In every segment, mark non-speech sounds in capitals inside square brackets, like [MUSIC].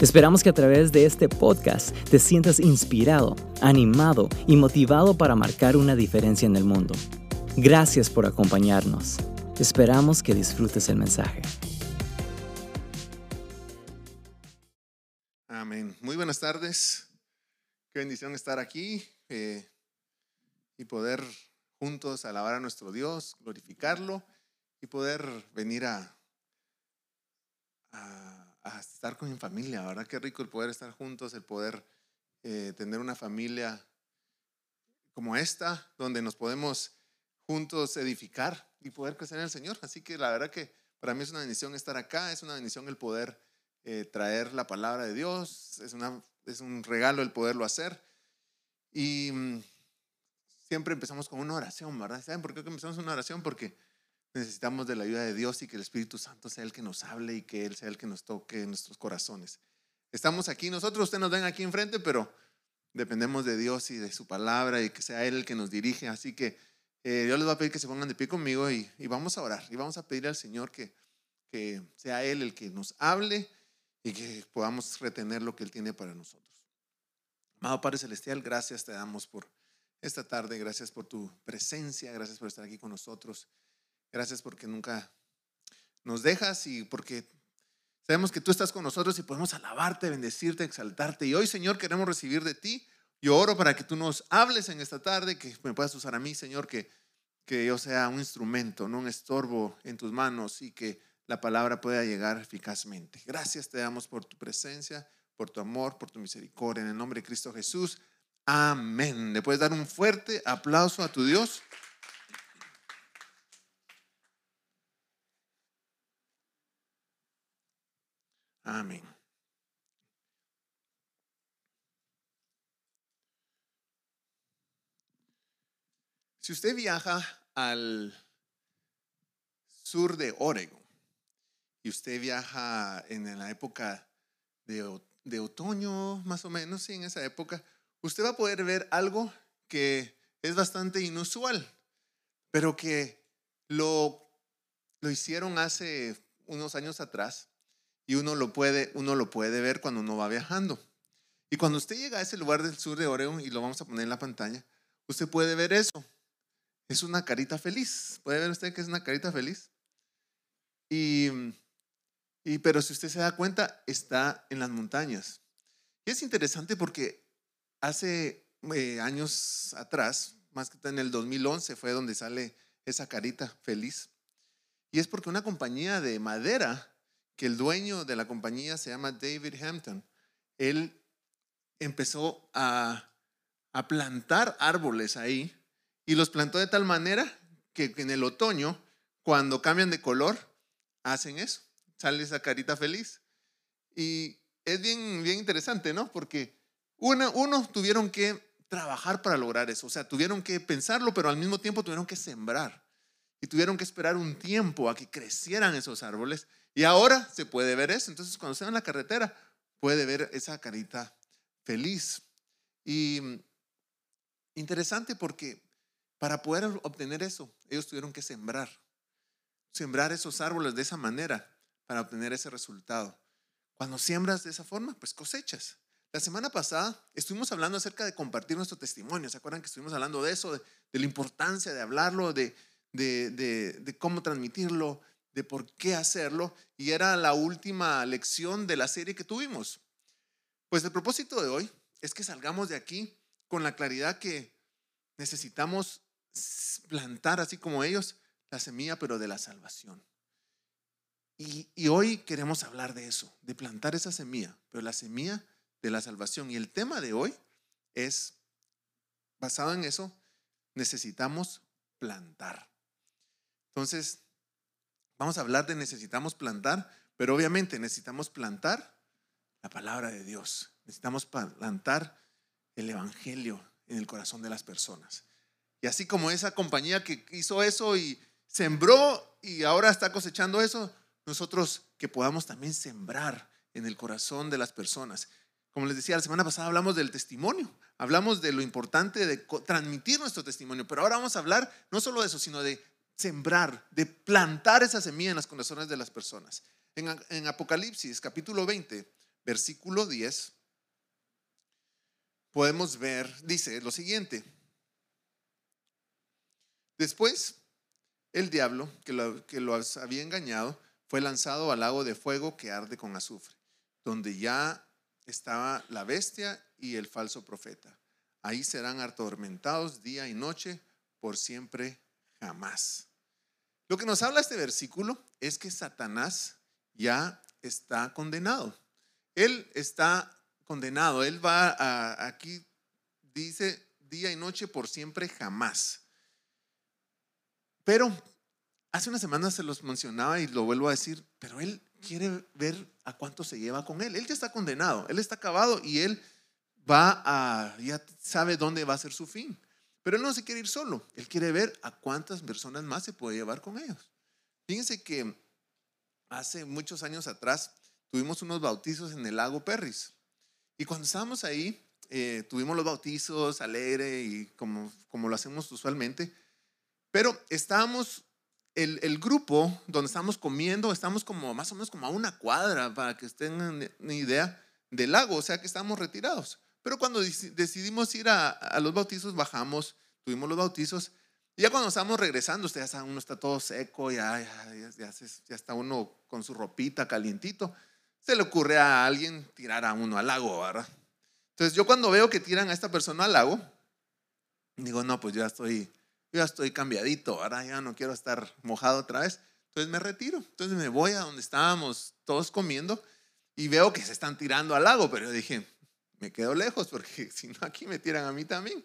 Esperamos que a través de este podcast te sientas inspirado, animado y motivado para marcar una diferencia en el mundo. Gracias por acompañarnos. Esperamos que disfrutes el mensaje. Amén. Muy buenas tardes. Qué bendición estar aquí eh, y poder juntos alabar a nuestro Dios, glorificarlo y poder venir a, a a estar con mi familia, ¿verdad? Qué rico el poder estar juntos, el poder eh, tener una familia como esta, donde nos podemos juntos edificar y poder crecer en el Señor. Así que la verdad que para mí es una bendición estar acá, es una bendición el poder eh, traer la palabra de Dios, es, una, es un regalo el poderlo hacer. Y mm, siempre empezamos con una oración, ¿verdad? ¿Saben por qué empezamos una oración? Porque necesitamos de la ayuda de Dios y que el Espíritu Santo sea el que nos hable y que Él sea el que nos toque en nuestros corazones. Estamos aquí nosotros, ustedes nos ven aquí enfrente, pero dependemos de Dios y de su palabra y que sea Él el que nos dirige. Así que eh, yo les voy a pedir que se pongan de pie conmigo y, vamos a orar y vamos a pedir al Señor que, que sea Él el que nos hable y que podamos retener lo que Él tiene para nosotros. Amado Padre Celestial, gracias te damos por esta tarde, gracias por tu presencia, gracias por estar aquí con nosotros. Gracias porque nunca nos dejas y porque sabemos que tú estás con nosotros y podemos alabarte, bendecirte, exaltarte. Y hoy, Señor, queremos recibir de ti. Yo oro para que tú nos hables en esta tarde, que me puedas usar a mí, Señor, que, que yo sea un instrumento, no un estorbo en tus manos y que la palabra pueda llegar eficazmente. Gracias te damos por tu presencia, por tu amor, por tu misericordia. En el nombre de Cristo Jesús. Amén. ¿Le puedes dar un fuerte aplauso a tu Dios? Amén. Si usted viaja al sur de Oregon y usted viaja en la época de, otoño, más o menos, sí, en esa época, usted va a poder ver algo que es bastante inusual, pero que lo, lo hicieron hace unos años atrás y uno lo puede, uno lo puede ver cuando uno va viajando. Y cuando usted llega a ese lugar del sur de Oregon, y lo vamos a poner en la pantalla, usted puede ver eso. Es una carita feliz. ¿Puede ver usted que es una carita feliz? Y, y pero si usted se da cuenta, está en las montañas. Y es interesante porque hace eh, años atrás, más que en el 2011, fue donde sale esa carita feliz. Y es porque una compañía de madera que el dueño de la compañía se llama David Hampton. Él empezó a, plantar árboles ahí y los plantó de tal manera que en el otoño, cuando cambian de color, hacen eso. Sale esa carita feliz. Y es bien, interesante, ¿no? Porque uno, uno tuvieron que trabajar para lograr eso. O sea, tuvieron que pensarlo, pero al mismo tiempo tuvieron que sembrar. Y tuvieron que esperar un tiempo a que crecieran esos árboles y ahora se puede ver eso. Entonces, cuando se va en la carretera, puede ver esa carita feliz. Y mm, interesante porque para poder obtener eso, ellos tuvieron que sembrar. Sembrar esos árboles de esa manera para obtener ese resultado. Cuando siembras de esa forma, pues cosechas. La semana pasada estuvimos hablando acerca de compartir nuestro testimonio. ¿Se acuerdan que estuvimos hablando de eso, de, la importancia de hablarlo, de, de cómo transmitirlo, de por qué hacerlo y era la última lección de la serie que tuvimos. Pues el propósito de hoy es que salgamos de aquí con la claridad que necesitamos plantar, así como ellos, la semilla, pero de la salvación. Y, y, hoy queremos hablar de eso, de plantar esa semilla, pero la semilla de la salvación. Y el tema de hoy es, basado en eso, necesitamos plantar. Entonces, Vamos a hablar de necesitamos plantar, pero obviamente necesitamos plantar la palabra de Dios. Necesitamos plantar el Evangelio en el corazón de las personas. Y así como esa compañía que hizo eso y sembró y ahora está cosechando eso, nosotros que podamos también sembrar en el corazón de las personas. Como les decía, la semana pasada hablamos del testimonio, hablamos de lo importante de transmitir nuestro testimonio, pero ahora vamos a hablar no solo de eso, sino de sembrar, de plantar esa semilla en las corazones de las personas. En, Apocalipsis capítulo 20, versículo 10, podemos ver, dice lo siguiente. Después, el diablo que lo, había engañado fue lanzado al lago de fuego que arde con azufre, donde ya estaba la bestia y el falso profeta. Ahí serán atormentados día y noche por siempre jamás. Lo que nos habla este versículo es que Satanás ya está condenado. Él está condenado. Él va a, aquí, dice día y noche por siempre jamás. Pero hace unas semanas se los mencionaba y lo vuelvo a decir, pero él quiere ver a cuánto se lleva con él. Él ya está condenado, él está acabado y él va a, ya sabe dónde va a ser su fin. Pero él no se quiere ir solo, él quiere ver a cuántas personas más se puede llevar con ellos. Fíjense que hace muchos años atrás tuvimos unos bautizos en el lago Perris. Y cuando estábamos ahí, eh, tuvimos los bautizos alegre y como, como lo hacemos usualmente. Pero estábamos, el, el, grupo donde estábamos comiendo, estamos como más o menos como a una cuadra, para que tengan una idea, del lago, o sea que estábamos retirados. Pero cuando decidimos ir a, a los bautizos, bajamos, tuvimos los bautizos. Y ya cuando estamos regresando, usted ya uno está todo seco, ya, ya, ya, ya, está uno con su ropita calientito. Se le ocurre a alguien tirar a uno al lago, ¿verdad? Entonces yo cuando veo que tiran a esta persona al lago, digo, no, pues ya estoy yo ya estoy cambiadito, ahora ya no quiero estar mojado otra vez. Entonces me retiro. Entonces me voy a donde estábamos todos comiendo y veo que se están tirando al lago, pero yo dije, me quedo lejos porque [LAUGHS] si no aquí me tiran a mí también.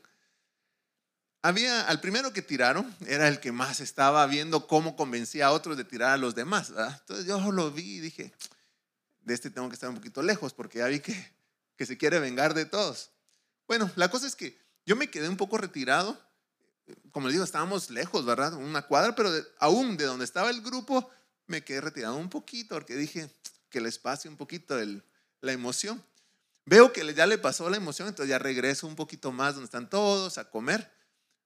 Había, al primero que tiraron era el que más estaba viendo cómo convencía a otros de tirar a los demás. Entonces yo lo vi y dije, de este tengo que estar un poquito lejos porque ya vi que, que se quiere vengar de todos. Bueno, la cosa es que yo me quedé un poco retirado como les digo, estábamos lejos, ¿verdad? Una cuadra, pero aún de donde estaba el grupo, me quedé retirado un poquito porque dije que les pase un poquito la emoción. Veo que ya le pasó la emoción, entonces ya regreso un poquito más donde están todos a comer,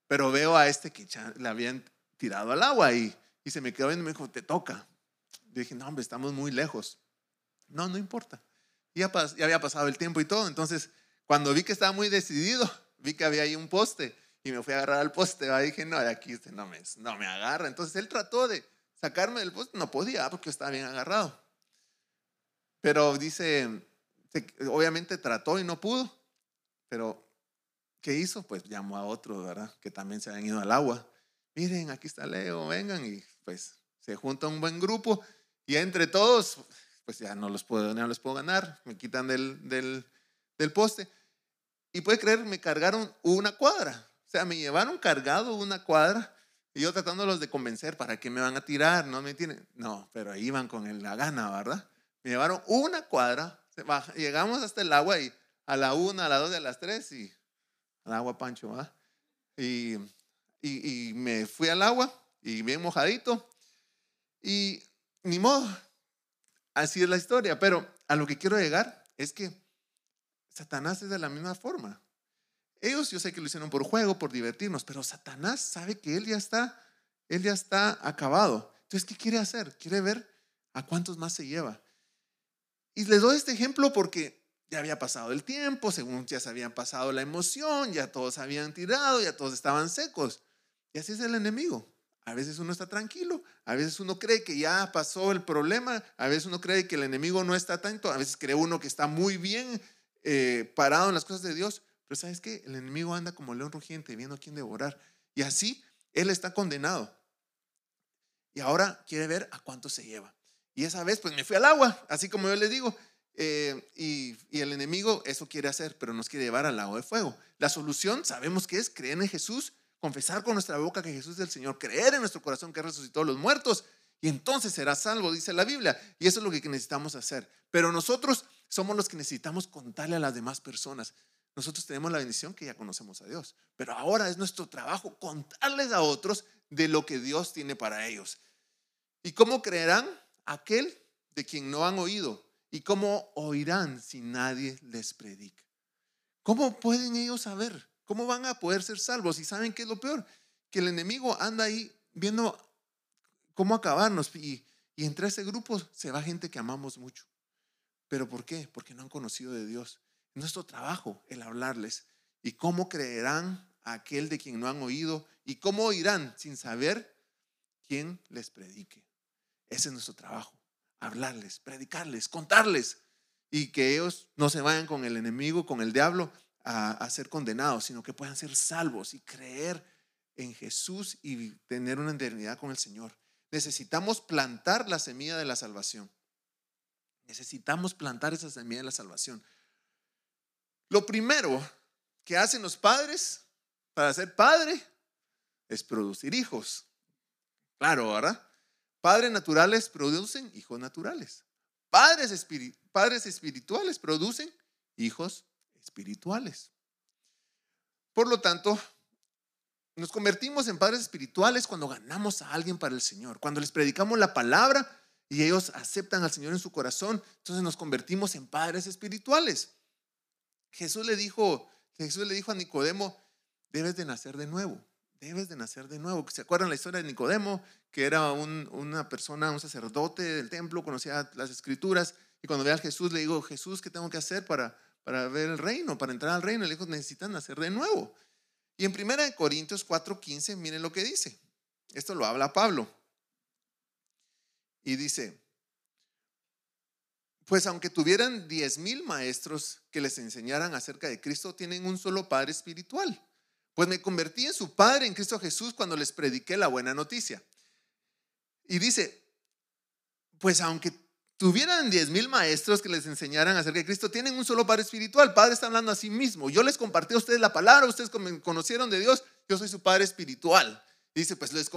pero veo a este que ya le habían tirado al agua y, y se me quedó viendo y me dijo, te toca. Yo dije, no, hombre, estamos muy lejos. No, no importa. Ya, ya había pasado el tiempo y todo, entonces cuando vi que estaba muy decidido, vi que había ahí un poste y me fui a agarrar al poste. Y dije, no, de aquí usted no me, no me agarra. Entonces él trató de sacarme del poste, no podía porque estaba bien agarrado. Pero dice, obviamente trató y no pudo. Pero, ¿qué hizo? Pues llamó a otros, ¿verdad? Que también se habían ido al agua. Miren, aquí está Leo, vengan. Y pues se junta un buen grupo. Y entre todos, pues ya no los puedo, no les puedo ganar. Me quitan del, del, del poste. Y puede creer, me cargaron una cuadra sea, me llevaron cargado una cuadra y yo tratándolos de convencer para que me van a tirar, ¿no me entienden? No, pero ahí iban con la gana, ¿verdad? Me llevaron una cuadra, llegamos hasta el agua y a la una, a las dos, a las tres y al agua Pancho, ¿verdad? Y, y, y me fui al agua y bien mojadito y ni modo, así es la historia, pero a lo que quiero llegar es que Satanás es de la misma forma. Ellos yo sé que lo hicieron por juego, por divertirnos, pero Satanás sabe que él ya está, él ya está acabado. Entonces, ¿qué quiere hacer? Quiere ver a cuántos más se lleva. Y les doy este ejemplo porque ya había pasado el tiempo, según ya se habían pasado la emoción, ya todos habían tirado, ya todos estaban secos. Y así es el enemigo. A veces uno está tranquilo, a veces uno cree que ya pasó el problema, a veces uno cree que el enemigo no está tanto, a veces cree uno que está muy bien eh, parado en las cosas de Dios, pero ¿sabes qué? El enemigo anda como león rugiente viendo a quién devorar. Y así él está condenado. Y ahora quiere ver a cuánto se lleva. Y esa vez pues me fui al agua, así como yo les digo. Eh, y, el enemigo eso quiere hacer, pero nos quiere llevar al lago de fuego. La solución sabemos que es creer en Jesús, confesar con nuestra boca que Jesús es el Señor, creer en nuestro corazón que resucitó a los muertos y entonces será salvo, dice la Biblia. Y eso es lo que necesitamos hacer. Pero nosotros somos los que necesitamos contarle a las demás personas. nosotros tenemos la bendición que ya conocemos a Dios. Pero ahora es nuestro trabajo contarles a otros de lo que Dios tiene para ellos. ¿Y cómo creerán aquel de quien no han oído? ¿Y cómo oirán si nadie les predica? ¿Cómo pueden ellos saber? ¿Cómo van a poder ser salvos? Y saben qué es lo peor, que el enemigo anda ahí viendo cómo acabarnos. Y, y entre ese grupo se va gente que amamos mucho. ¿Pero por qué? Porque no han conocido de Dios. nuestro trabajo el hablarles. ¿Y cómo creerán a aquel de quien no han oído? ¿Y cómo oirán sin saber quién les predique? Ese es nuestro trabajo. Hablarles, predicarles, contarles. Y que ellos no se vayan con el enemigo, con el diablo, a, a ser condenados, sino que puedan ser salvos y creer en Jesús y tener una eternidad con el Señor. Necesitamos plantar la semilla de la salvación. Necesitamos plantar esa semilla de la salvación. Lo primero que hacen los padres para ser padre es producir hijos. Claro, ¿verdad? Padres naturales producen hijos naturales. Padres, padres espirituales producen hijos espirituales. Por lo tanto, nos convertimos en padres espirituales cuando ganamos a alguien para el Señor, cuando les predicamos la palabra y ellos aceptan al Señor en su corazón, entonces nos convertimos en padres espirituales. Jesús le dijo, Jesús le dijo a Nicodemo, debes de nacer de nuevo, debes de nacer de nuevo. ¿Se acuerdan la historia de Nicodemo? Que era una persona, un sacerdote del templo, conocía las escrituras y cuando ve a Jesús le digo, Jesús, ¿qué tengo que hacer para, para ver el reino, para entrar al reino? Le dijo, necesitan nacer de nuevo. Y en 1 Corintios 4:15, miren lo que dice. Esto lo habla Pablo. Y dice, pues aunque tuvieran diez mil maestros que les enseñaran acerca de Cristo, tienen un solo Padre espiritual. Pues me convertí en su Padre en Cristo Jesús cuando les prediqué la buena noticia. Y dice, pues aunque tuvieran diez mil maestros que les enseñaran acerca de Cristo, tienen un solo Padre espiritual. Padre está hablando a sí mismo. Yo les compartí a ustedes la palabra, ustedes conocieron de Dios, yo soy su Padre espiritual. Dice, pues les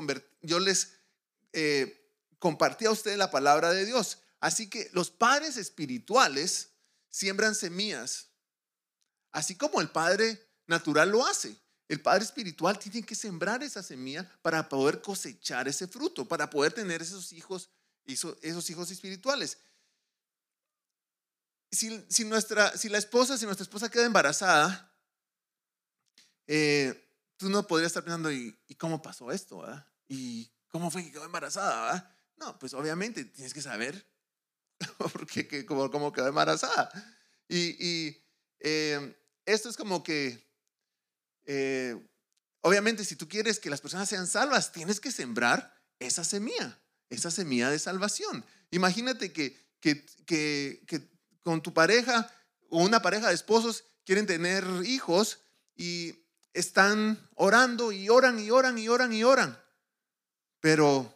yo les eh, compartí a ustedes la palabra de Dios. Así que los padres espirituales siembran semillas, así como el Padre natural lo hace. El Padre espiritual tiene que sembrar esa semilla para poder cosechar ese fruto, para poder tener esos hijos esos hijos espirituales. Si, la esposa, si nuestra esposa queda embarazada, eh, tú no podrías estar pensando, ¿y, cómo pasó esto? ¿Y cómo fue que quedó embarazada? No, pues obviamente tienes que saber [LAUGHS] cómo, cómo, quedó embarazada. Y, eh, esto es como que, eh, obviamente, si tú quieres que las personas sean salvas, tienes que sembrar esa semilla esa semilla de salvación. Imagínate que, que, que, con tu pareja o una pareja de esposos quieren tener hijos y están orando y oran y oran y oran y oran, pero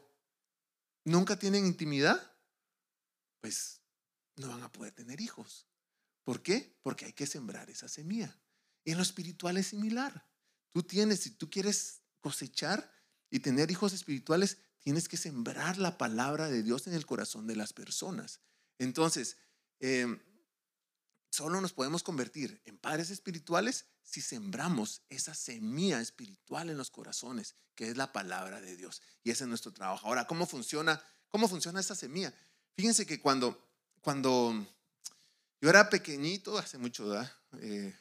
nunca tienen intimidad, pues no van a poder tener hijos. ¿Por qué? Porque hay que sembrar esa semilla. En lo espiritual es similar. Tú tienes, si tú quieres cosechar y tener hijos espirituales, tienes que sembrar la palabra de Dios en el corazón de las personas. Entonces, em, solo nos podemos convertir en padres espirituales si sembramos esa semilla espiritual en los corazones, que es la palabra de Dios. Y ese es nuestro trabajo. Ahora, ¿cómo funciona, cómo funciona esa semilla? Fíjense que cuando, cuando yo era pequeñito, hace mucho, ¿verdad? Eh,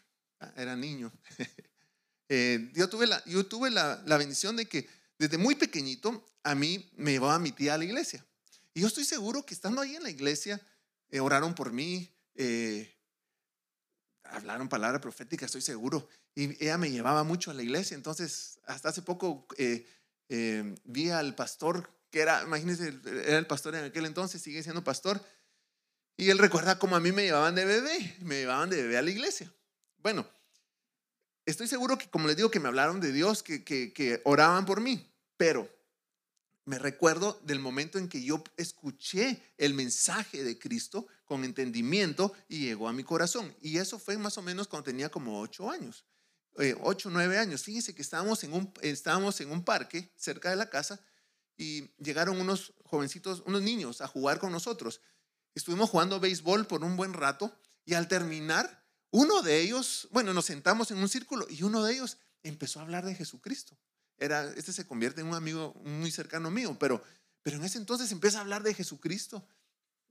era niño, [LAUGHS] eh, yo tuve, la, yo tuve la, la bendición de que desde muy pequeñito a mí me llevaba mi tía a la iglesia. Y yo estoy seguro que estando ahí en la iglesia, eh, oraron por mí, eh, hablaron palabra profética, estoy seguro. Y ella me llevaba mucho a la iglesia. Entonces, hasta hace poco eh, vi al pastor, que era, imagínense, era el pastor en aquel entonces, sigue siendo pastor. Y él recuerda cómo a mí me llevaban de bebé, me llevaban de bebé a la iglesia. Bueno, estoy seguro que, como les digo, que me hablaron de Dios, que, oraban por mí. Pero me recuerdo del momento en que yo escuché el mensaje de Cristo con entendimiento y llegó a mi corazón. Y eso fue más o menos cuando tenía como ocho años, eh, ocho, nueve años. Fíjense que estábamos en, un, estábamos en un parque cerca de la casa y llegaron unos jovencitos, unos niños a jugar con nosotros. Estuvimos jugando béisbol por un buen rato y al terminar, uno de ellos, bueno, nos sentamos en un círculo y uno de ellos empezó a hablar de Jesucristo. Era, este se convierte en un amigo muy cercano mío, pero, pero en ese entonces empieza a hablar de Jesucristo.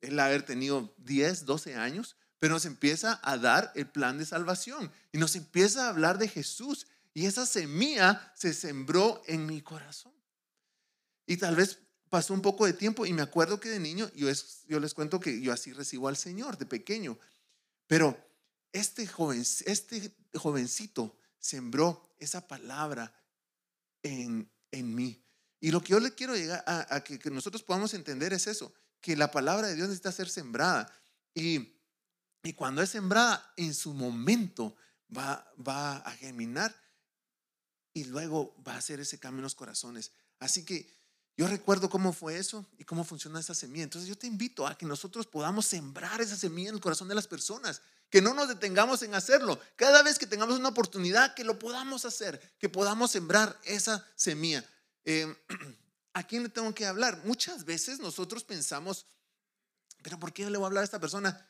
Él haber tenido 10, 12 años, pero nos empieza a dar el plan de salvación y nos empieza a hablar de Jesús. Y esa semilla se sembró en mi corazón. Y tal vez pasó un poco de tiempo y me acuerdo que de niño, yo, yo les cuento que yo así recibo al Señor de pequeño, pero este, joven, este jovencito sembró esa palabra en, en mí. Y lo que yo le quiero llegar a, que, que, nosotros podamos entender es eso, que la palabra de Dios necesita ser sembrada. Y, y cuando es sembrada, en su momento va, va a germinar y luego va a hacer ese cambio en los corazones. Así que yo recuerdo cómo fue eso y cómo funciona esa semilla. Entonces yo te invito a que nosotros podamos sembrar esa semilla en el corazón de las personas, que no nos detengamos en hacerlo. Cada vez que tengamos una oportunidad, que lo podamos hacer, que podamos sembrar esa semilla. Eh, [CLEARS THROAT] ¿A quién le tengo que hablar? Muchas veces nosotros pensamos, pero ¿por qué le voy a hablar a esta persona?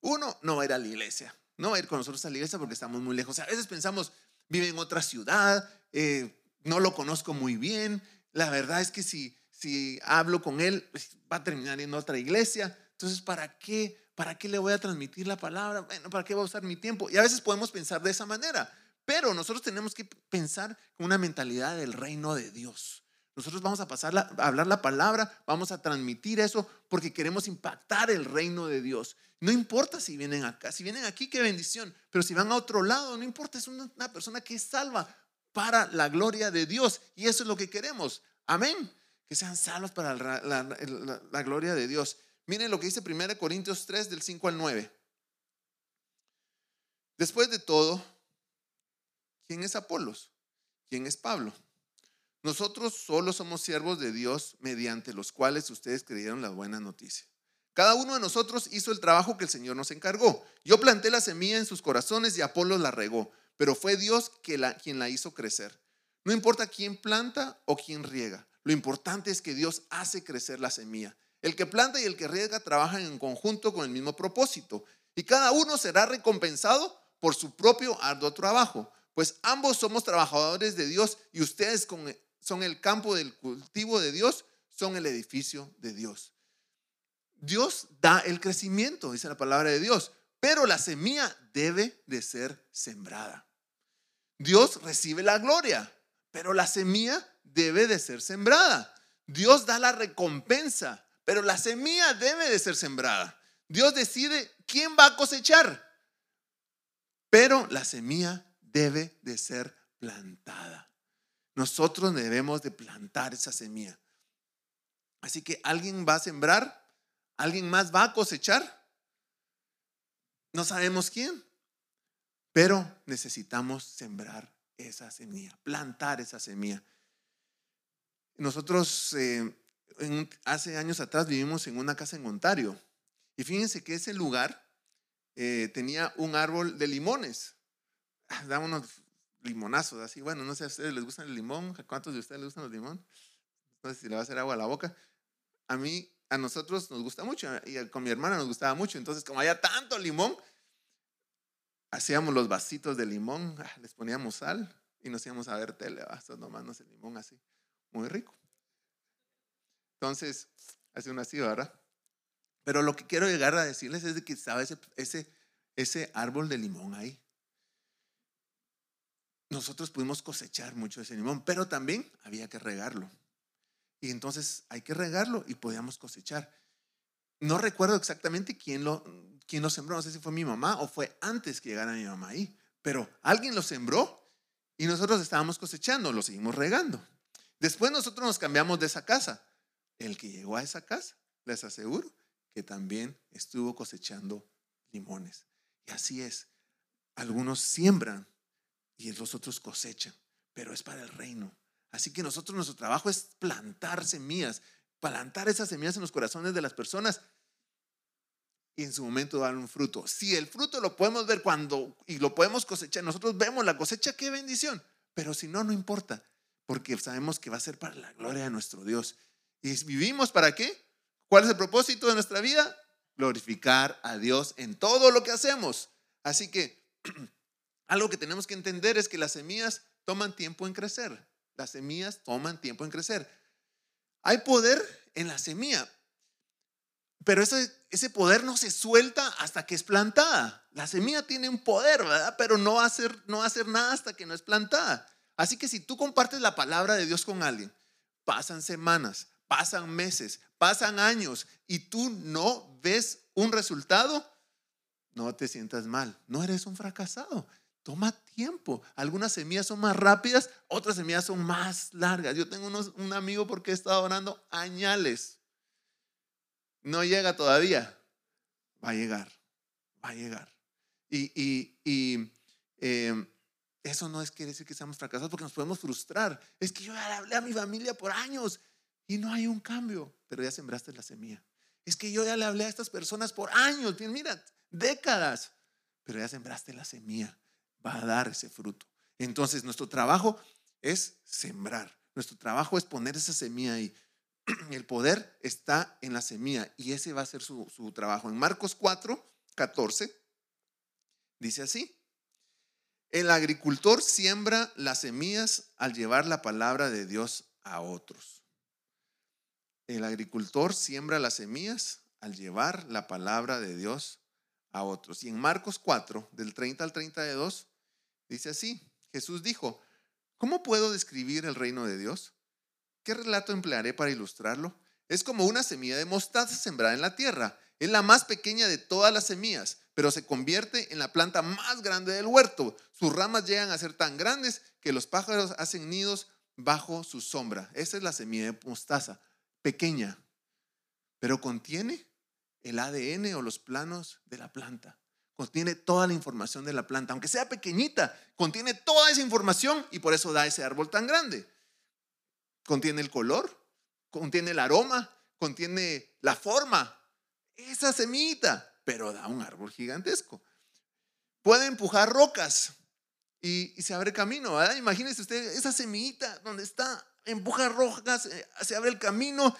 Uno, no va a ir a la iglesia, no va a ir con nosotros a la iglesia porque estamos muy lejos. a veces pensamos, vive en otra ciudad, eh, no lo conozco muy bien, la verdad es que si, si hablo con él, pues, va a terminar en otra iglesia. Entonces, ¿para qué? ¿Para qué le voy a transmitir la palabra? Bueno, ¿para qué voy a usar mi tiempo? Y a veces podemos pensar de esa manera, pero nosotros tenemos que pensar con una mentalidad del reino de Dios. Nosotros vamos a pasar a hablar la palabra, vamos a transmitir eso porque queremos impactar el reino de Dios. No importa si vienen acá, si vienen aquí, qué bendición, pero si van a otro lado, no importa, es una, persona que es salva para la gloria de Dios. Y eso es lo que queremos. Amén. Que sean salvos para la, gloria de Dios. Miren lo que dice 1 Corintios 3 del 5 al 9. Después de todo, ¿quién es Apolos? ¿Quién es Pablo? Nosotros solo somos siervos de Dios mediante los cuales ustedes creyeron la buena noticia. Cada uno de nosotros hizo el trabajo que el Señor nos encargó. Yo planté la semilla en sus corazones y Apolos la regó pero fue Dios quien la hizo crecer. No importa quién planta o quién riega, lo importante es que Dios hace crecer la semilla. El que planta y el que riega trabajan en conjunto con el mismo propósito y cada uno será recompensado por su propio arduo trabajo, pues ambos somos trabajadores de Dios y ustedes son el campo del cultivo de Dios, son el edificio de Dios. Dios da el crecimiento, dice la palabra de Dios, pero la semilla debe de ser sembrada. Dios recibe la gloria, pero la semilla debe de ser sembrada. Dios da la recompensa, pero la semilla debe de ser sembrada. Dios decide quién va a cosechar, pero la semilla debe de ser plantada. Nosotros debemos de plantar esa semilla. Así que alguien va a sembrar, alguien más va a cosechar. No sabemos quién, pero necesitamos sembrar esa semilla, plantar esa semilla. Nosotros eh, hace años atrás vivimos en una casa en Ontario y fíjense que ese lugar eh, tenía un árbol de limones. Ah, da unos limonazos así. Bueno, no sé a ustedes les gusta el limón. ¿A cuántos de ustedes les gustan los limones? No sé si le va a hacer agua a la boca. A mí, a nosotros nos gusta mucho y con mi hermana nos gustaba mucho. Entonces, como había tanto limón, hacíamos los vasitos de limón, ah, les poníamos sal y nos íbamos a ver tele, estos nomás el limón así, muy rico. Entonces, hace una así, ¿verdad? Pero lo que quiero llegar a decirles es de que estaba ese, ese, árbol de limón ahí. Nosotros pudimos cosechar mucho ese limón, pero también había que regarlo. Y entonces hay que regarlo y podíamos cosechar. No recuerdo exactamente quién lo, quién lo sembró, no sé si fue mi mamá o fue antes que llegara mi mamá ahí, pero alguien lo sembró y nosotros estábamos cosechando, lo seguimos regando. Después nosotros nos cambiamos de esa casa. El que llegó a esa casa, les aseguro que también estuvo cosechando limones. Y así es. Algunos siembran y los otros cosechan, pero es para el reino. Así que nosotros nuestro trabajo es plantar semillas, plantar esas semillas en los corazones de las personas y en su momento dar un fruto. Si el fruto lo podemos ver cuando y lo podemos cosechar, nosotros vemos la cosecha, qué bendición. Pero si no, no importa, porque sabemos que va a ser para la gloria de nuestro Dios. ¿Y vivimos para qué? ¿Cuál es el propósito de nuestra vida? Glorificar a Dios en todo lo que hacemos. Así que [CLEARS THROAT] algo que tenemos que entender es que las semillas toman tiempo en crecer. Las semillas toman tiempo en crecer. Hay poder en la semilla, pero ese, ese poder no se suelta hasta que es plantada. La semilla tiene un poder, ¿verdad? Pero no va, a no va a hacer nada hasta que no es plantada. Así que si tú compartes la palabra de Dios con alguien, pasan semanas, pasan meses, pasan años y tú no ves un resultado, no te sientas mal, no eres un fracasado. Toma tiempo. Algunas semillas son más rápidas, otras semillas son más largas. Yo tengo un amigo porque he estado orando añales. No llega todavía. Va a llegar, va a llegar. Y, em, eso no es quiere decir que seamos fracasados porque nos podemos frustrar. Es que yo ya le hablé a mi familia por años y no hay un cambio, pero ya sembraste la semilla. Es que yo ya le hablé a estas personas por años, mira, décadas, pero ya sembraste la semilla. Va a dar ese fruto. Entonces, nuestro trabajo es sembrar. Nuestro trabajo es poner esa semilla ahí. [CLEARS THROAT] El poder está en la semilla y ese va a ser su, su trabajo. En Marcos 4, 14, dice así. El agricultor siembra las semillas al llevar la palabra de Dios a otros. El agricultor siembra las semillas al llevar la palabra de Dios a otros. Y en Marcos 4, del 30 al 32, dice así, Jesús dijo, ¿cómo puedo describir el reino de Dios? ¿Qué relato emplearé para ilustrarlo? Es como una semilla de mostaza sembrada en la tierra. Es la más pequeña de todas las semillas, pero se convierte en la planta más grande del huerto. Sus ramas llegan a ser tan grandes que los pájaros hacen nidos bajo su sombra. Esa es la semilla de mostaza pequeña, pero contiene el ADN o los planos de la planta. Contiene toda la información de la planta, aunque sea pequeñita, contiene toda esa información y por eso da ese árbol tan grande. Contiene el color, contiene el aroma, contiene la forma, esa semillita, pero da un árbol gigantesco. Puede empujar rocas y, se abre camino. Imagínese usted esa semillita donde está empuja rojas, eh, se abre el camino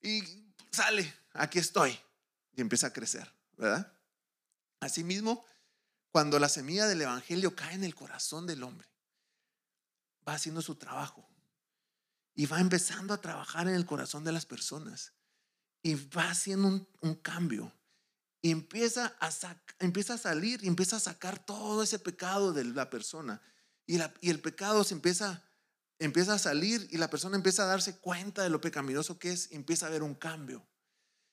y sale, aquí estoy. Y empieza a crecer, ¿verdad? Asimismo, cuando la semilla del Evangelio cae en el corazón del hombre, va haciendo su trabajo y va empezando a trabajar en el corazón de las personas y va haciendo un, cambio y empieza a, empieza a salir y empieza a sacar todo ese pecado de la persona y, y el pecado se empieza empieza a salir y la persona empieza a darse cuenta de lo pecaminoso que es y empieza a ver un cambio.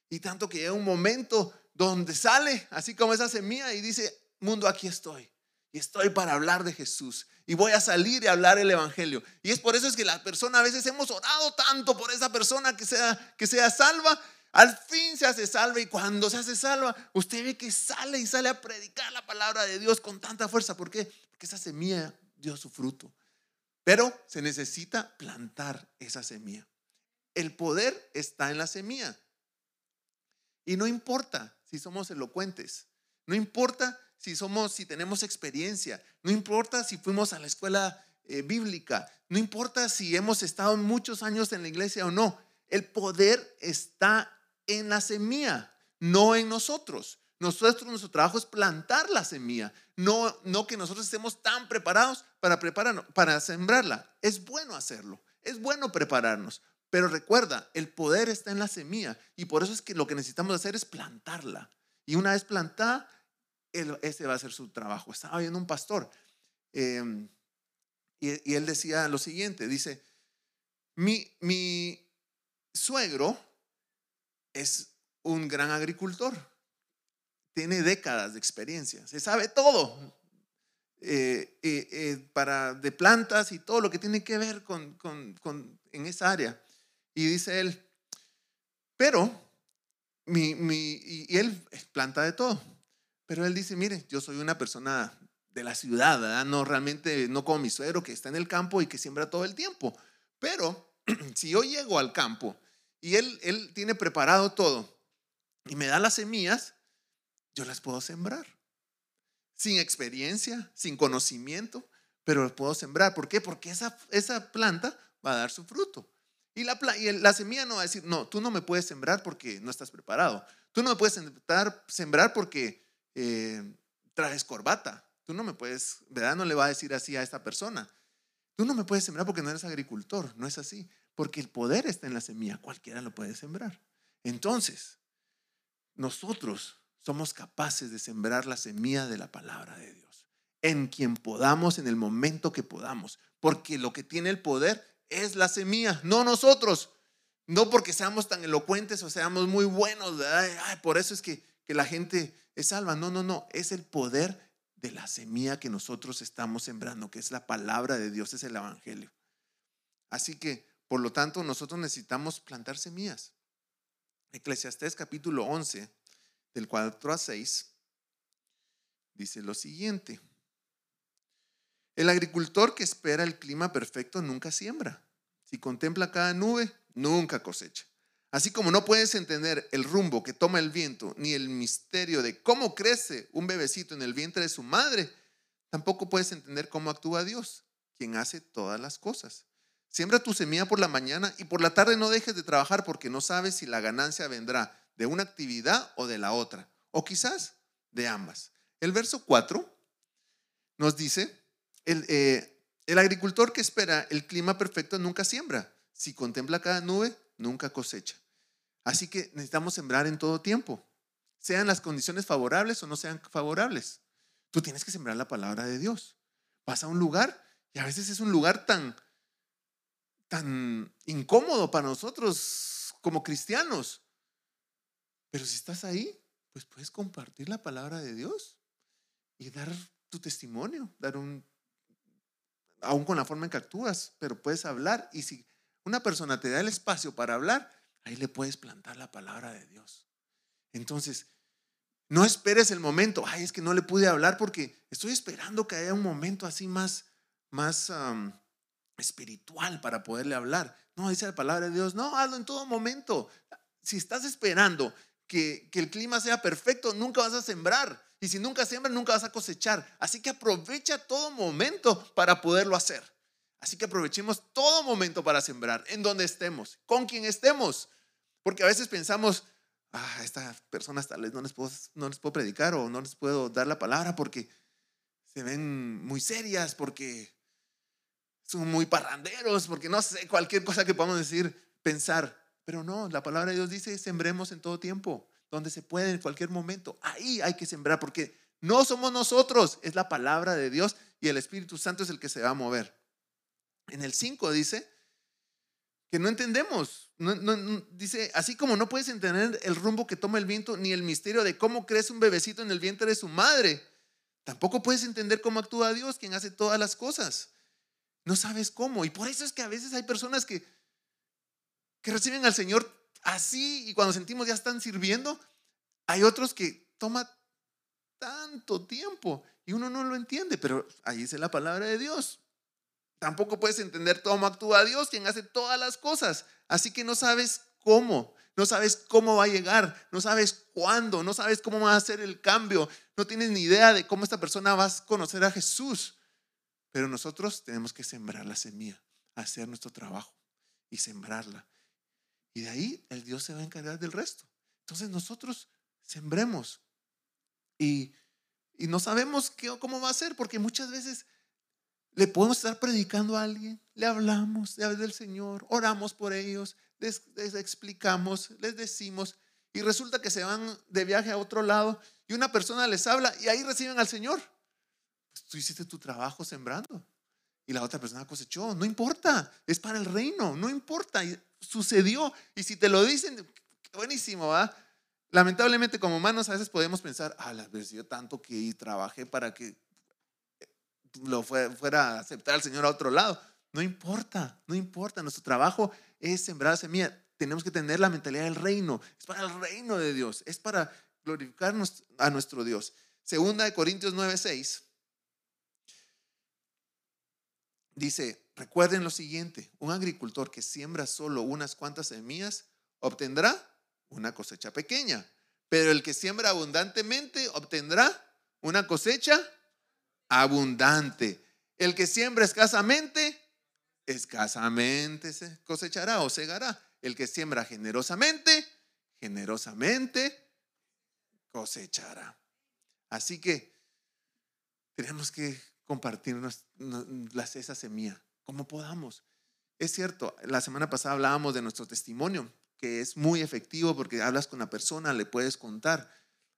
Y tanto que llega un momento donde sale, así como esa semilla, y dice, mundo, aquí estoy. Y estoy para hablar de Jesús. Y voy a salir y hablar el Evangelio. Y es por eso es que la persona, a veces hemos orado tanto por esa persona que sea, que sea salva. Al fin se hace salva y cuando se hace salva, usted ve que sale y sale a predicar la palabra de Dios con tanta fuerza. ¿Por qué? Porque esa semilla dio su fruto. Pero se necesita plantar esa semilla. El poder está en la semilla. Y no importa si somos elocuentes, no importa si somos, si tenemos experiencia, no importa si fuimos a la escuela eh, bíblica, no importa si hemos estado muchos años en la iglesia o no. El poder está en la semilla, no en nosotros. Nosotros, nuestro trabajo es plantar la semilla, no, no que nosotros estemos tan preparados para, preparar, para sembrarla. Es bueno hacerlo, es bueno prepararnos, pero recuerda, el poder está en la semilla y por eso es que lo que necesitamos hacer es plantarla. Y una vez plantada, ese va a ser su trabajo. Estaba viendo un pastor em, y, él decía lo siguiente, dice, mi, mi suegro es un gran agricultor tiene décadas de experiencia, se sabe todo eh, eh, eh, para, de plantas y todo lo que tiene que ver con, en esa área. Y dice él, pero, mi, mi, y él planta de todo, pero él dice, mire, yo soy una persona de la ciudad, no realmente, no como mi suegro que está en el campo y que siembra todo el tiempo, pero [CLEARS THROAT] si yo llego al campo y él, él tiene preparado todo y me da las semillas, yo las puedo sembrar. Sin experiencia, sin conocimiento, pero las puedo sembrar. ¿Por qué? Porque esa, esa planta va a dar su fruto. Y la, la semilla no va a decir, no, tú no me puedes sembrar porque no estás preparado. Tú no me puedes sembrar, sembrar porque eh, traes corbata. Tú no me puedes, ¿verdad? No le va a decir así a esta persona. Tú no me puedes sembrar porque no eres agricultor, no es así. Porque el poder está en la semilla, cualquiera lo puede sembrar. Entonces, nosotros somos capaces de sembrar la semilla de la palabra de Dios, en quien podamos, en el momento que podamos, porque lo que tiene el poder es la semilla, no nosotros. No porque seamos tan elocuentes o seamos muy buenos, por eso es que, que la gente es salva. No, no, no, es el poder de la semilla que nosotros estamos sembrando, que es la palabra de Dios, es el Evangelio. Así que, por lo tanto, nosotros necesitamos plantar semillas. Eclesiastés capítulo 11, del 4 a 6, dice lo siguiente. El agricultor que espera el clima perfecto nunca siembra. Si contempla cada nube, nunca cosecha. Así como no puedes entender el rumbo que toma el viento, ni el misterio de cómo crece un bebecito en el vientre de su madre, tampoco puedes entender cómo actúa Dios, quien hace todas las cosas. Siembra tu semilla por la mañana y por la tarde no dejes de trabajar porque no sabes si la ganancia vendrá de una actividad o de la otra, o quizás de ambas. El verso 4 nos dice, el, eh, el agricultor que espera el clima perfecto nunca siembra. Si contempla cada nube, nunca cosecha. Así que necesitamos sembrar en todo tiempo, sean las condiciones favorables o no sean favorables. Tú tienes que sembrar la palabra de Dios. Vas a un lugar y a veces es un lugar tan tan incómodo para nosotros como cristianos. Pero si estás ahí, pues puedes compartir la palabra de Dios y dar tu testimonio, dar un, aún con la forma en que actúas, pero puedes hablar. Y si una persona te da el espacio para hablar, ahí le puedes plantar la palabra de Dios. Entonces, no esperes el momento, ay, es que no le pude hablar porque estoy esperando que haya un momento así más, más, espiritual para poderle hablar. No, dice la palabra de Dios, no, hazlo en todo momento. Si estás esperando que, el clima sea perfecto, nunca vas a sembrar. Y si nunca siembras, nunca vas a cosechar. Así que aprovecha todo momento para poderlo hacer. Así que aprovechemos todo momento para sembrar, en donde estemos, con quien estemos. Porque a veces pensamos, ah, estas personas tal vez no les, puedo, no les puedo predicar o no les puedo dar la palabra porque se ven muy serias, porque son muy parranderos, porque no sé, cualquier cosa que podamos decir, pensar. Pero no, la palabra de Dios dice, sembremos en todo tiempo, donde se puede, en cualquier momento. Ahí hay que sembrar, porque no somos nosotros, es la palabra de Dios y el Espíritu Santo es el que se va a mover. En el 5 dice que no entendemos. dice, así como no puedes entender el rumbo que toma el viento, ni el misterio de cómo crece un bebecito en el vientre de su madre, tampoco puedes entender cómo actúa Dios, quien hace todas las cosas. No sabes cómo. Y por eso es que a veces hay personas que, que reciben al Señor así y cuando sentimos ya están sirviendo, hay otros que toma tanto tiempo y uno no lo entiende, pero ahí dice la palabra de Dios. Tampoco puedes entender cómo actúa Dios, quien hace todas las cosas. Así que no sabes cómo, no sabes cómo va a llegar, no sabes cuándo, no sabes cómo va a ser el cambio, no tienes ni idea de cómo esta persona va a conocer a Jesús. Pero nosotros tenemos que sembrar la semilla, hacer nuestro trabajo y sembrarla. Y de ahí el Dios se va a encargar del resto. Entonces nosotros sembremos. Y, y no sabemos qué, cómo va a ser, porque muchas veces le podemos estar predicando a alguien, le hablamos del Señor, oramos por ellos, les, les explicamos, les decimos, y resulta que se van de viaje a otro lado y una persona les habla y ahí reciben al Señor tú hiciste tu trabajo sembrando y la otra persona cosechó. No importa, es para el reino, no importa. Sucedió. Y si te lo dicen, buenísimo, ¿va? Lamentablemente como humanos a veces podemos pensar, ah, la yo tanto que trabajé para que lo fuera a aceptar al Señor a otro lado. No importa, no importa. Nuestro trabajo es sembrar semilla. Tenemos que tener la mentalidad del reino. Es para el reino de Dios. Es para glorificarnos a nuestro Dios. Segunda de Corintios 9:6 Dice, recuerden lo siguiente, un agricultor que siembra solo unas cuantas semillas obtendrá una cosecha pequeña, pero el que siembra abundantemente obtendrá una cosecha abundante. El que siembra escasamente, escasamente se cosechará o segará. El que siembra generosamente, generosamente cosechará. Así que tenemos que compartirnos esa semilla, como podamos. Es cierto, la semana pasada hablábamos de nuestro testimonio, que es muy efectivo porque hablas con la persona, le puedes contar.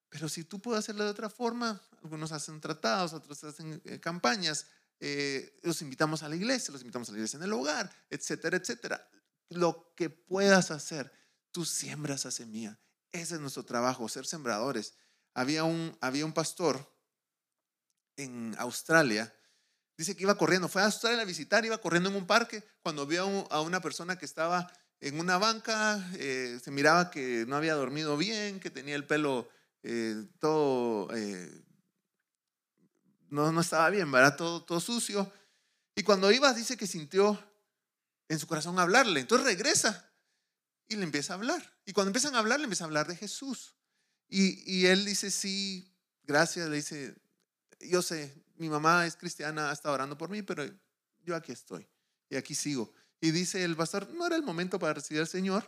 Pero si tú puedes hacerlo de otra forma, algunos hacen tratados, otros hacen eh, campañas, eh, los invitamos a la iglesia, los invitamos a la iglesia en el hogar, etcétera, etcétera. Lo que puedas hacer, tú siembras esa semilla. Ese es nuestro trabajo, ser sembradores. Había un, había un pastor en Australia, dice que iba corriendo, fue a Australia a visitar, iba corriendo en un parque, cuando vio a una persona que estaba en una banca, eh, se miraba que no había dormido bien, que tenía el pelo eh, todo, eh, no, no estaba bien, ¿verdad? Todo, todo sucio. Y cuando iba, dice que sintió en su corazón hablarle. Entonces regresa y le empieza a hablar. Y cuando empiezan a hablar, le empieza a hablar de Jesús. Y, y él dice, sí, gracias, le dice, yo sé, mi mamá es cristiana, está orando por mí, pero yo aquí estoy y aquí sigo. Y dice el pastor, no era el momento para recibir al Señor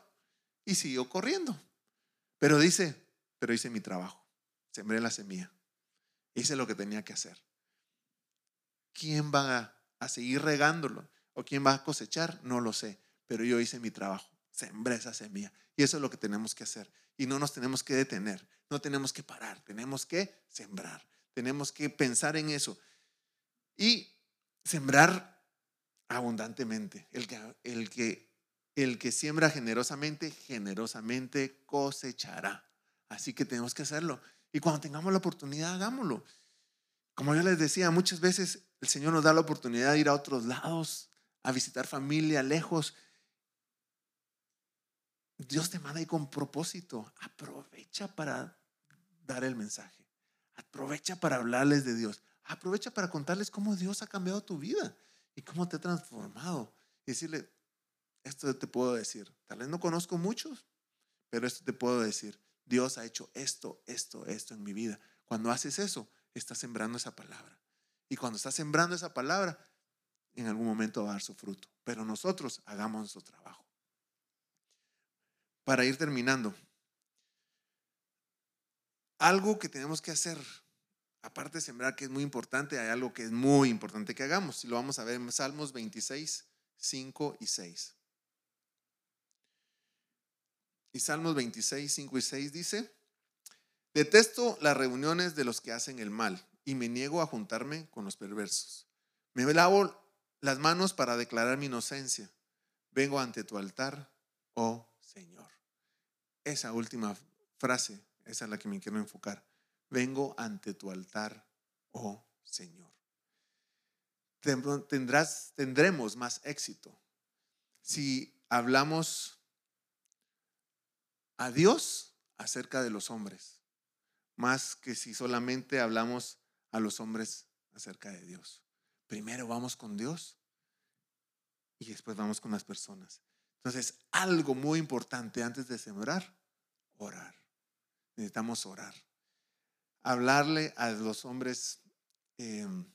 y siguió corriendo. Pero dice, pero hice mi trabajo, sembré la semilla, hice lo que tenía que hacer. ¿Quién va a, seguir regándolo o quién va a cosechar? No lo sé, pero yo hice mi trabajo, sembré esa semilla. Y eso es lo que tenemos que hacer. Y no nos tenemos que detener, no tenemos que parar, tenemos que sembrar, tenemos que pensar en eso. Y sembrar abundantemente. El que, el que, el que siembra generosamente, generosamente cosechará. Así que tenemos que hacerlo. Y cuando tengamos la oportunidad, hagámoslo. Como yo les decía, muchas veces el Señor nos da la oportunidad de ir a otros lados, a visitar familia lejos. Dios te manda ahí con propósito. Aprovecha para dar el mensaje. Aprovecha para hablarles de Dios. Aprovecha para contarles cómo Dios ha cambiado tu vida y cómo te ha transformado. Y decirle, esto te puedo decir. Tal vez no conozco muchos, pero esto te puedo decir. Dios ha hecho esto, esto, esto en mi vida. Cuando haces eso, estás sembrando esa palabra. Y cuando estás sembrando esa palabra, en algún momento va a dar su fruto. Pero nosotros hagamos nuestro trabajo. Para ir terminando, algo que tenemos que hacer aparte de sembrar, que es muy importante, hay algo que es muy importante que hagamos. Y lo vamos a ver en Salmos 26, 5 y 6. Y Salmos 26, 5 y 6 dice, detesto las reuniones de los que hacen el mal y me niego a juntarme con los perversos. Me lavo las manos para declarar mi inocencia. Vengo ante tu altar, oh Señor. Esa última frase, esa es la que me quiero enfocar vengo ante tu altar, oh Señor. Tendremos más éxito si hablamos a Dios acerca de los hombres, más que si solamente hablamos a los hombres acerca de Dios. Primero vamos con Dios y después vamos con las personas. Entonces, algo muy importante antes de sembrar, orar. Necesitamos orar hablarle a los hombres em,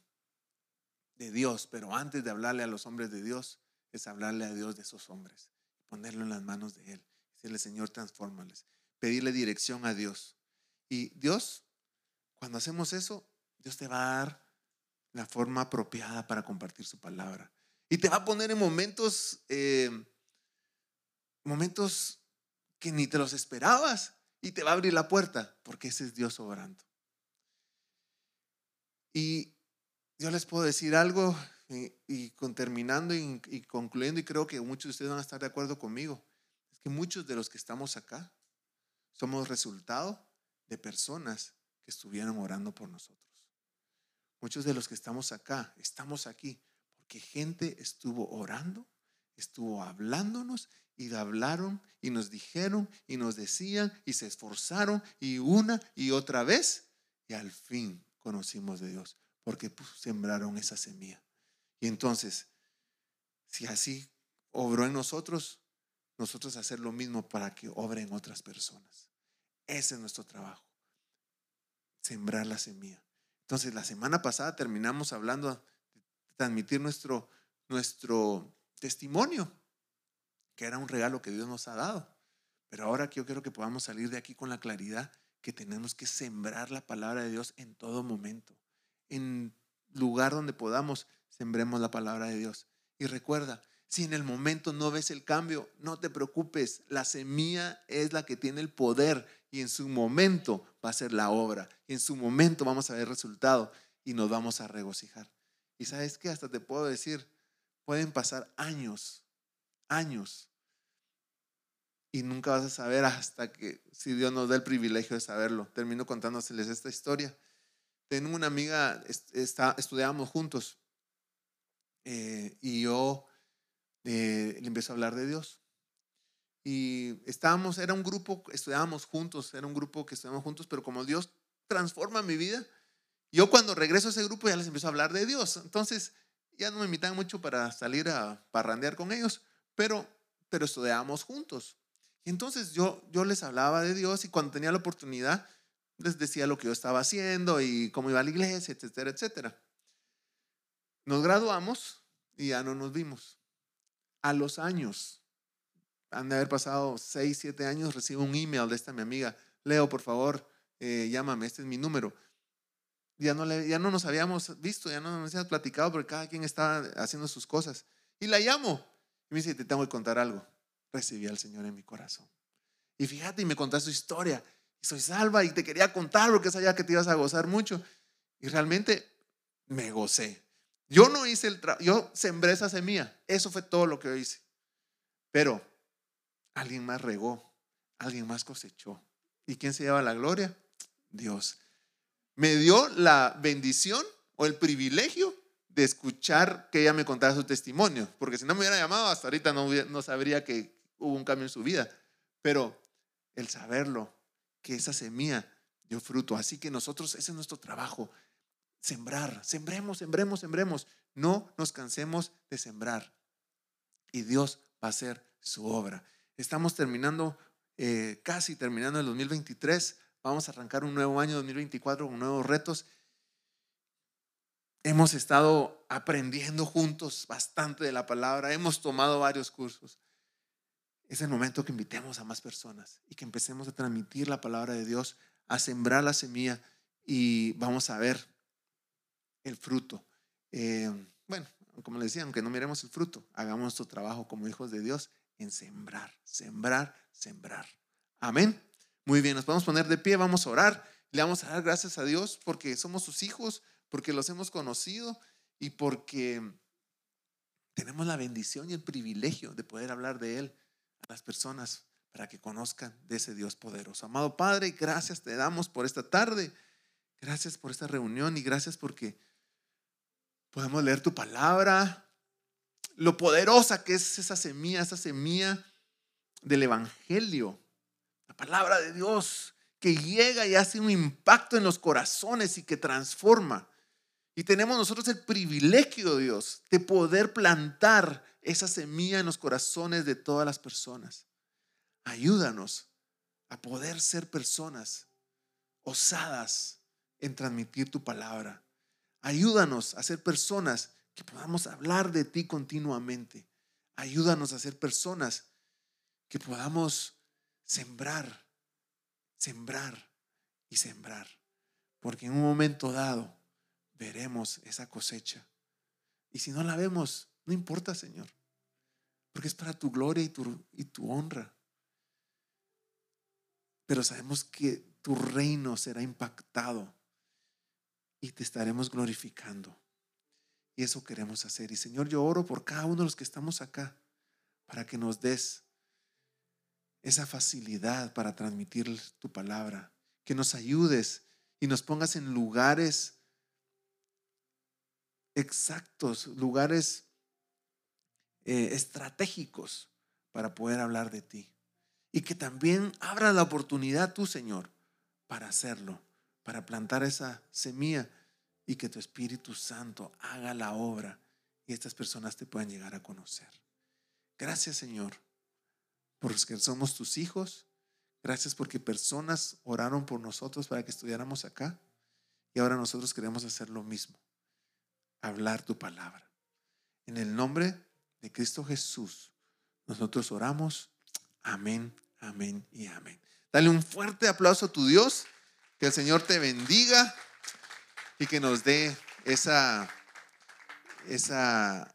de Dios, pero antes de hablarle a los hombres de Dios, es hablarle a Dios de esos hombres, ponerlo en las manos de Él, decirle, Señor, transfórmales, pedirle dirección a Dios. Y Dios, cuando hacemos eso, Dios te va a dar la forma apropiada para compartir su palabra. Y te va a poner en momentos, em, momentos que ni te los esperabas y te va a abrir la puerta, porque ese es Dios obrando. Y yo les puedo decir algo y, con terminando y, y, concluyendo, y creo que muchos de ustedes van a estar de acuerdo conmigo, es que muchos de los que estamos acá somos resultado de personas que estuvieron orando por nosotros. Muchos de los que estamos acá, estamos aquí porque gente estuvo orando, estuvo hablándonos y hablaron y nos dijeron y nos decían y se esforzaron y una y otra vez y al fin conocimos de Dios, porque pues, sembraron esa semilla. Y entonces, si así obró en nosotros, nosotros hacer lo mismo para que obre en otras personas. Ese es nuestro trabajo, sembrar la semilla. Entonces, la semana pasada terminamos hablando de transmitir nuestro, nuestro testimonio, que era un regalo que Dios nos ha dado. Pero ahora yo quiero que podamos salir de aquí con la claridad que tenemos que sembrar la palabra de Dios en todo momento, en lugar donde podamos, sembremos la palabra de Dios. Y recuerda, si en el momento no ves el cambio, no te preocupes. La semilla es la que tiene el poder y en su momento va a ser la obra. Y en su momento vamos a ver resultado y nos vamos a regocijar. Y sabes que hasta te puedo decir, pueden pasar años, años. Y nunca vas a saber hasta que, si Dios nos da el privilegio de saberlo. Termino contándoseles esta historia. Tengo una amiga, está, estudiábamos juntos. Eh, y yo eh, le empiezo a hablar de Dios. Y estábamos, era un grupo, estudiábamos juntos, era un grupo que estudiábamos juntos, pero como Dios transforma mi vida, yo cuando regreso a ese grupo ya les empiezo a hablar de Dios. Entonces ya no me invitan mucho para salir a parrandear con ellos, pero, pero estudiábamos juntos. Y entonces yo, yo les hablaba de Dios y cuando tenía la oportunidad les decía lo que yo estaba haciendo y cómo iba a la iglesia, etcétera, etcétera. Nos graduamos y ya no nos vimos a los años, han de haber pasado 6, 7 años, recibo un email de esta mi amiga, Leo, por favor, eh, llámame, este es mi número. Ya no, ya no nos habíamos visto, ya no nos habíamos platicado porque cada quien estaba haciendo sus cosas. Y la llamo y me dice, te tengo que contar algo. Recibí al Señor en mi corazón. Y fíjate, y me contaste su historia. Y soy salva y te quería contar porque sabía que te ibas a gozar mucho. Y realmente me gocé. Yo no hice el trabajo, yo sembré esa semilla. Eso fue todo lo que yo hice. Pero alguien más regó, alguien más cosechó. ¿Y quién se lleva la gloria? Dios. Me dio la bendición o el privilegio de escuchar que ella me contara su testimonio, porque si no me hubiera llamado, hasta ahorita no, no sabría que hubo un cambio en su vida. Pero el saberlo, que esa semilla dio fruto. Así que nosotros, ese es nuestro trabajo, Sembrar, sembremos, sembremos, sembremos. No nos cansemos de sembrar. Y Dios va a hacer su obra. Estamos terminando, eh, casi terminando el 2023. Vamos a arrancar un nuevo año 2024 con nuevos retos. Hemos estado aprendiendo juntos bastante de la palabra. Hemos tomado varios cursos. Es el momento que invitemos a más personas y que empecemos a transmitir la palabra de Dios, a sembrar la semilla y vamos a ver el fruto. Eh, bueno, como les decía, aunque no miremos el fruto, hagamos nuestro trabajo como hijos de Dios en sembrar, sembrar, sembrar. Amén. Muy bien, nos podemos poner de pie, vamos a orar. Le vamos a dar gracias a Dios porque somos sus hijos, porque los hemos conocido y porque tenemos la bendición y el privilegio de poder hablar de Él a las personas para que conozcan de ese Dios poderoso. Amado Padre, gracias te damos por esta tarde. Gracias por esta reunión y gracias porque Podemos leer tu palabra, lo poderosa que es esa semilla, esa semilla del Evangelio, la palabra de Dios que llega y hace un impacto en los corazones y que transforma. Y tenemos nosotros el privilegio, Dios, de poder plantar esa semilla en los corazones de todas las personas. Ayúdanos a poder ser personas osadas en transmitir tu palabra. Ayúdanos a ser personas que podamos hablar de ti continuamente. Ayúdanos a ser personas que podamos sembrar, sembrar y sembrar. Porque en un momento dado veremos esa cosecha. Y si no la vemos, no importa, Señor. Porque es para tu gloria y tu, y tu honra. Pero sabemos que tu reino será impactado y te estaremos glorificando. Y eso queremos hacer. Y Señor, yo oro por cada uno de los que estamos acá para que nos des esa facilidad para transmitir tu palabra, que nos ayudes y nos pongas en lugares exactos, lugares eh, estratégicos para poder hablar de ti. Y que también abra la oportunidad tú, Señor, para hacerlo para plantar esa semilla y que tu Espíritu Santo haga la obra y estas personas te puedan llegar a conocer. Gracias Señor, porque somos tus hijos. Gracias porque personas oraron por nosotros para que estudiáramos acá y ahora nosotros queremos hacer lo mismo, hablar tu palabra. En el nombre de Cristo Jesús, nosotros oramos. Amén, amén y amén. Dale un fuerte aplauso a tu Dios. Que el Señor te bendiga y que nos dé esa, esa